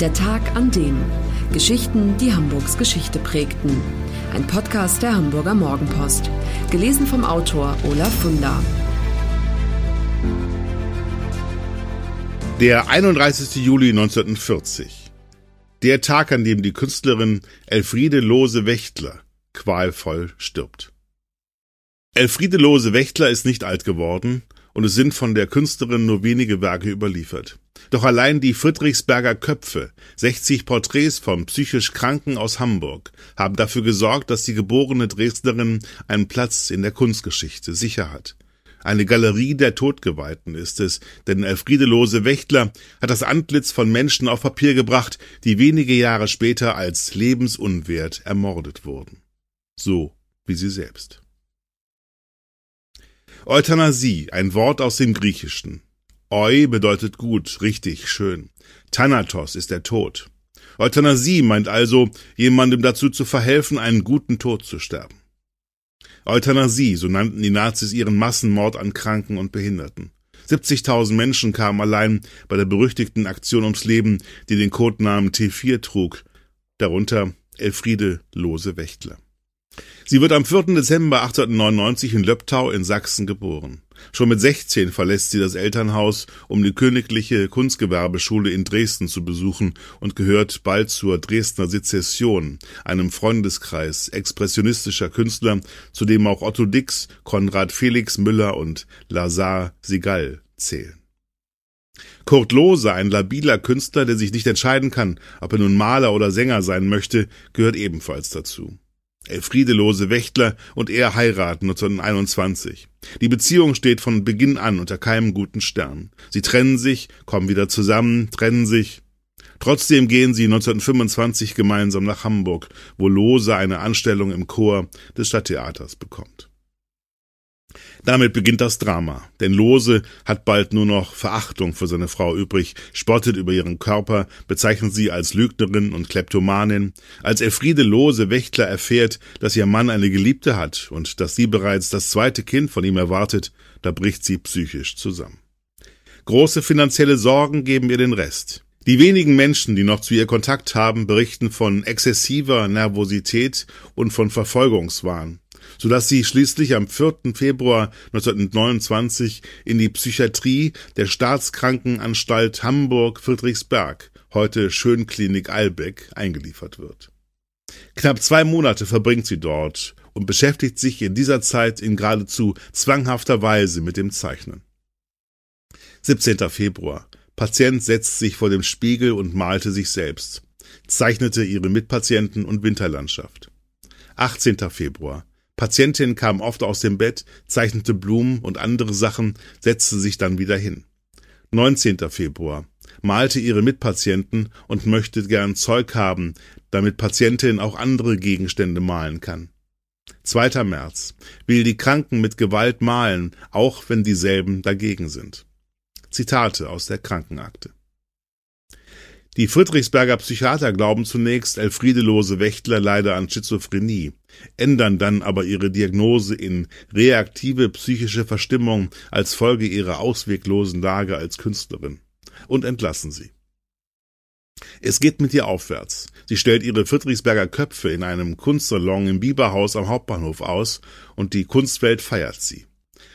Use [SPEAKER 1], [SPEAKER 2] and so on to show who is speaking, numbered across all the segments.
[SPEAKER 1] Der Tag an dem. Geschichten, die Hamburgs Geschichte prägten. Ein Podcast der Hamburger Morgenpost. Gelesen vom Autor Olaf Funder.
[SPEAKER 2] Der 31. Juli 1940. Der Tag, an dem die Künstlerin Elfriede Lose-Wächtler qualvoll stirbt. Elfriede Lose-Wächtler ist nicht alt geworden und es sind von der Künstlerin nur wenige Werke überliefert. Doch allein die Friedrichsberger Köpfe, 60 Porträts von psychisch Kranken aus Hamburg, haben dafür gesorgt, dass die geborene Dresdnerin einen Platz in der Kunstgeschichte sicher hat. Eine Galerie der Todgeweihten ist es, denn Elfriede Lose Wächtler hat das Antlitz von Menschen auf Papier gebracht, die wenige Jahre später als lebensunwert ermordet wurden. So wie sie selbst. Euthanasie, ein Wort aus dem Griechischen. Eu bedeutet gut, richtig, schön. Thanatos ist der Tod. Euthanasie meint also, jemandem dazu zu verhelfen, einen guten Tod zu sterben. Euthanasie, so nannten die Nazis ihren Massenmord an Kranken und Behinderten. 70.000 Menschen kamen allein bei der berüchtigten Aktion ums Leben, die den Codenamen T4 trug, darunter Elfriede Lose Wächtler. Sie wird am 4. Dezember 1899 in Löbtau in Sachsen geboren. Schon mit 16 verlässt sie das Elternhaus, um die Königliche Kunstgewerbeschule in Dresden zu besuchen und gehört bald zur Dresdner Sezession, einem Freundeskreis expressionistischer Künstler, zu dem auch Otto Dix, Konrad Felix Müller und Lazar Sigal zählen. Kurt Lohse, ein labiler Künstler, der sich nicht entscheiden kann, ob er nun Maler oder Sänger sein möchte, gehört ebenfalls dazu. Elfriede Lose Wächtler und er heiraten 1921. Die Beziehung steht von Beginn an unter keinem guten Stern. Sie trennen sich, kommen wieder zusammen, trennen sich. Trotzdem gehen sie 1925 gemeinsam nach Hamburg, wo Lose eine Anstellung im Chor des Stadttheaters bekommt. Damit beginnt das Drama, denn Lose hat bald nur noch Verachtung für seine Frau übrig, spottet über ihren Körper, bezeichnet sie als Lügnerin und Kleptomanin. Als Elfriede Lose Wächtler erfährt, dass ihr Mann eine Geliebte hat und dass sie bereits das zweite Kind von ihm erwartet, da bricht sie psychisch zusammen. Große finanzielle Sorgen geben ihr den Rest. Die wenigen Menschen, die noch zu ihr Kontakt haben, berichten von exzessiver Nervosität und von Verfolgungswahn sodass sie schließlich am 4. Februar 1929 in die Psychiatrie der Staatskrankenanstalt Hamburg-Friedrichsberg, heute Schönklinik Albeck, eingeliefert wird. Knapp zwei Monate verbringt sie dort und beschäftigt sich in dieser Zeit in geradezu zwanghafter Weise mit dem Zeichnen. 17. Februar. Patient setzt sich vor dem Spiegel und malte sich selbst, zeichnete ihre Mitpatienten und Winterlandschaft. 18. Februar. Patientin kam oft aus dem Bett, zeichnete Blumen und andere Sachen, setzte sich dann wieder hin. 19. Februar. Malte ihre Mitpatienten und möchte gern Zeug haben, damit Patientin auch andere Gegenstände malen kann. 2. März. Will die Kranken mit Gewalt malen, auch wenn dieselben dagegen sind. Zitate aus der Krankenakte. Die Friedrichsberger Psychiater glauben zunächst, Elfriede Lose-Wächtler leide an Schizophrenie, ändern dann aber ihre Diagnose in reaktive psychische Verstimmung als Folge ihrer ausweglosen Lage als Künstlerin und entlassen sie. Es geht mit ihr aufwärts. Sie stellt ihre Friedrichsberger Köpfe in einem Kunstsalon im Biberhaus am Hauptbahnhof aus und die Kunstwelt feiert sie.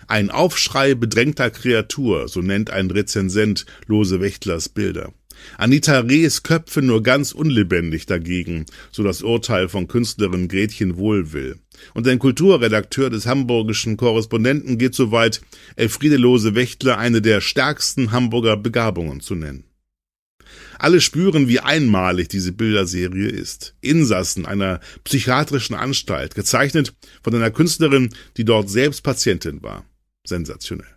[SPEAKER 2] Ein Aufschrei bedrängter Kreatur, so nennt ein Rezensent Lose Wächtlers Bilder. Anita Rehs Köpfe nur ganz unlebendig dagegen, so das Urteil von Künstlerin Gretchen Wohlwill. Und ein Kulturredakteur des hamburgischen Korrespondenten geht so weit, Elfriede Lose Wächtler eine der stärksten Hamburger Begabungen zu nennen. Alle spüren, wie einmalig diese Bilderserie ist. Insassen einer psychiatrischen Anstalt, gezeichnet von einer Künstlerin, die dort selbst Patientin war. Sensationell.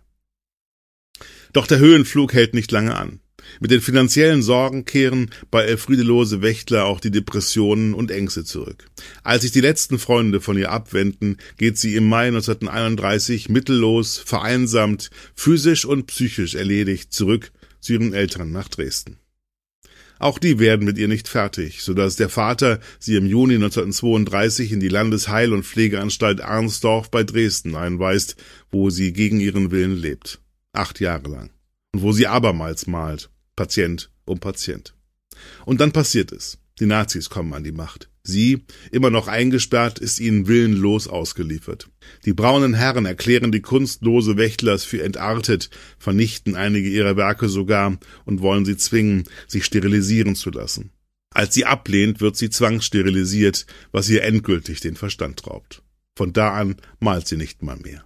[SPEAKER 2] Doch der Höhenflug hält nicht lange an. Mit den finanziellen Sorgen kehren bei Elfriede Lose Wächtler auch die Depressionen und Ängste zurück. Als sich die letzten Freunde von ihr abwenden, geht sie im Mai 1931 mittellos, vereinsamt, physisch und psychisch erledigt zurück zu ihren Eltern nach Dresden. Auch die werden mit ihr nicht fertig, so dass der Vater sie im Juni 1932 in die Landesheil- und Pflegeanstalt Arnsdorf bei Dresden einweist, wo sie gegen ihren Willen lebt. Acht Jahre lang. Und wo sie abermals malt. Patient um Patient. Und dann passiert es. Die Nazis kommen an die Macht. Sie, immer noch eingesperrt, ist ihnen willenlos ausgeliefert. Die braunen Herren erklären die kunstlose Wächtlers für entartet, vernichten einige ihrer Werke sogar und wollen sie zwingen, sich sterilisieren zu lassen. Als sie ablehnt, wird sie zwangssterilisiert, was ihr endgültig den Verstand raubt. Von da an malt sie nicht mal mehr.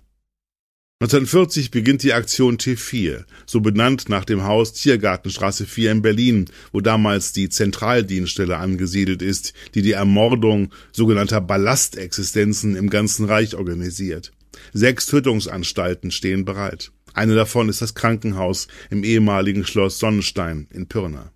[SPEAKER 2] 1940 beginnt die Aktion T4, so benannt nach dem Haus Tiergartenstraße 4 in Berlin, wo damals die Zentraldienststelle angesiedelt ist, die die Ermordung sogenannter Ballastexistenzen im ganzen Reich organisiert. Sechs Tötungsanstalten stehen bereit. Eine davon ist das Krankenhaus im ehemaligen Schloss Sonnenstein in Pirna.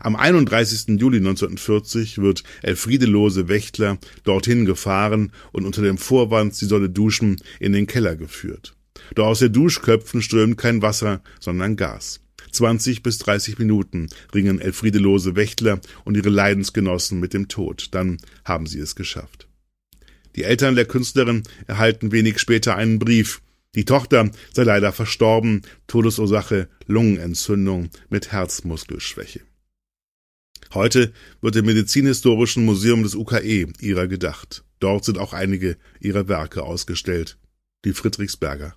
[SPEAKER 2] Am 31. Juli 1940 wird Elfriede Lose Wächtler dorthin gefahren und unter dem Vorwand, sie solle duschen, in den Keller geführt. Doch aus den Duschköpfen strömt kein Wasser, sondern Gas. 20 bis 30 Minuten ringen Elfriede Lose Wächtler und ihre Leidensgenossen mit dem Tod. Dann haben sie es geschafft. Die Eltern der Künstlerin erhalten wenig später einen Brief. Die Tochter sei leider verstorben, Todesursache Lungenentzündung mit Herzmuskelschwäche. Heute wird im Medizinhistorischen Museum des UKE ihrer gedacht. Dort sind auch einige ihrer Werke ausgestellt. Die Friedrichsberger